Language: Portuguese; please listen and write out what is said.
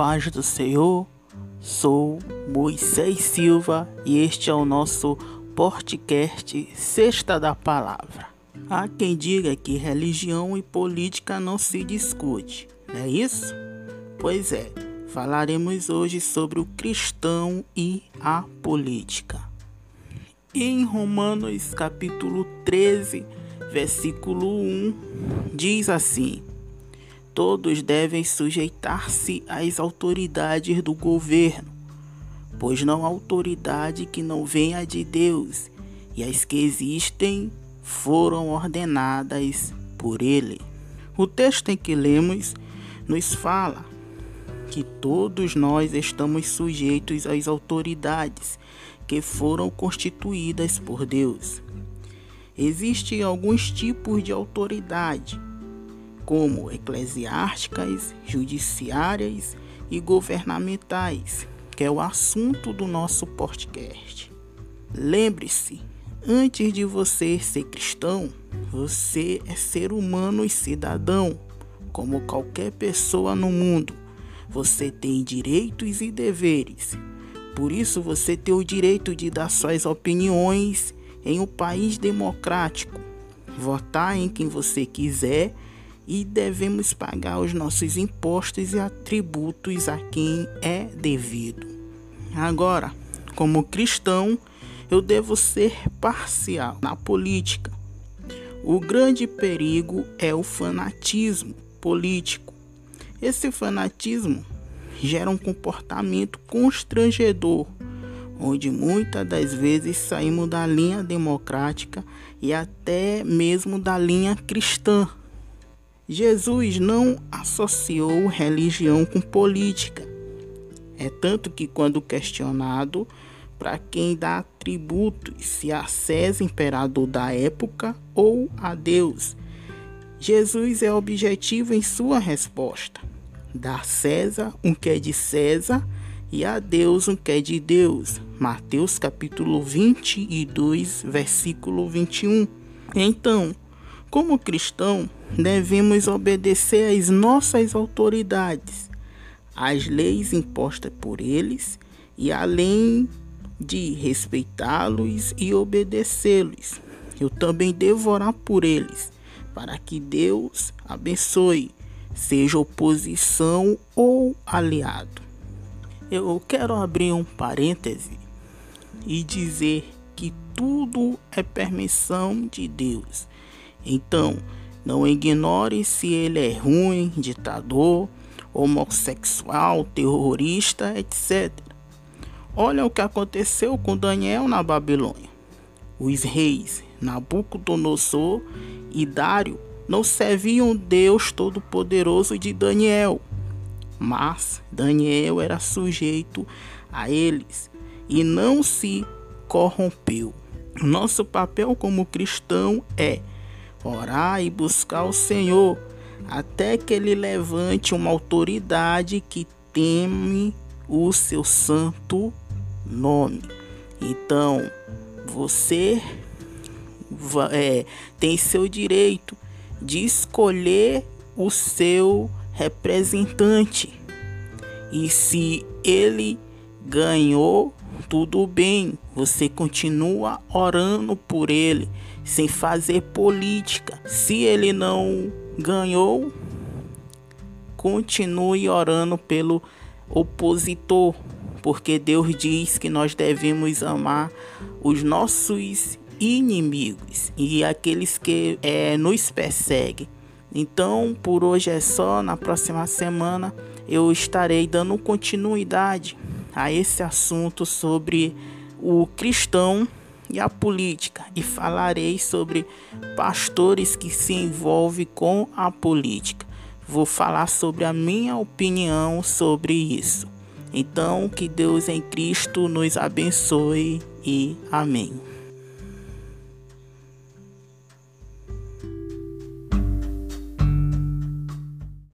paz do Senhor, sou Moisés Silva e este é o nosso podcast Sexta da Palavra. Há quem diga que religião e política não se discute, não é isso? Pois é, falaremos hoje sobre o cristão e a política. Em Romanos capítulo 13, versículo 1, diz assim: Todos devem sujeitar-se às autoridades do governo, pois não há autoridade que não venha de Deus, e as que existem foram ordenadas por Ele. O texto em que lemos nos fala que todos nós estamos sujeitos às autoridades que foram constituídas por Deus. Existem alguns tipos de autoridade como eclesiásticas, judiciárias e governamentais, que é o assunto do nosso podcast. Lembre-se, antes de você ser cristão, você é ser humano e cidadão, como qualquer pessoa no mundo. Você tem direitos e deveres. Por isso você tem o direito de dar suas opiniões em um país democrático, votar em quem você quiser e devemos pagar os nossos impostos e atributos a quem é devido. Agora, como cristão, eu devo ser parcial na política. O grande perigo é o fanatismo político. Esse fanatismo gera um comportamento constrangedor, onde muitas das vezes saímos da linha democrática e até mesmo da linha cristã Jesus não associou religião com política. É tanto que, quando questionado para quem dá tributos, se a César, imperador da época, ou a Deus, Jesus é objetivo em sua resposta: dar César um que é de César e a Deus um que é de Deus. Mateus capítulo 22, versículo 21. Então, como cristão, devemos obedecer às nossas autoridades, às leis impostas por eles e além de respeitá-los e obedecê-los, eu também devo orar por eles, para que Deus abençoe, seja oposição ou aliado. Eu quero abrir um parêntese e dizer que tudo é permissão de Deus. Então, não ignore se ele é ruim, ditador, homossexual, terrorista, etc. Olha o que aconteceu com Daniel na Babilônia. Os reis Nabucodonosor e Dário não serviam Deus Todo-Poderoso de Daniel, mas Daniel era sujeito a eles e não se corrompeu. Nosso papel como cristão é orar e buscar o Senhor, até que ele levante uma autoridade que teme o seu santo nome. Então, você é, tem seu direito de escolher o seu representante. E se ele ganhou, tudo bem, você continua orando por ele sem fazer política. Se ele não ganhou, continue orando pelo opositor, porque Deus diz que nós devemos amar os nossos inimigos e aqueles que é, nos perseguem. Então, por hoje é só. Na próxima semana eu estarei dando continuidade a esse assunto sobre o cristão e a política e falarei sobre pastores que se envolvem com a política. Vou falar sobre a minha opinião sobre isso. Então, que Deus em Cristo nos abençoe e amém.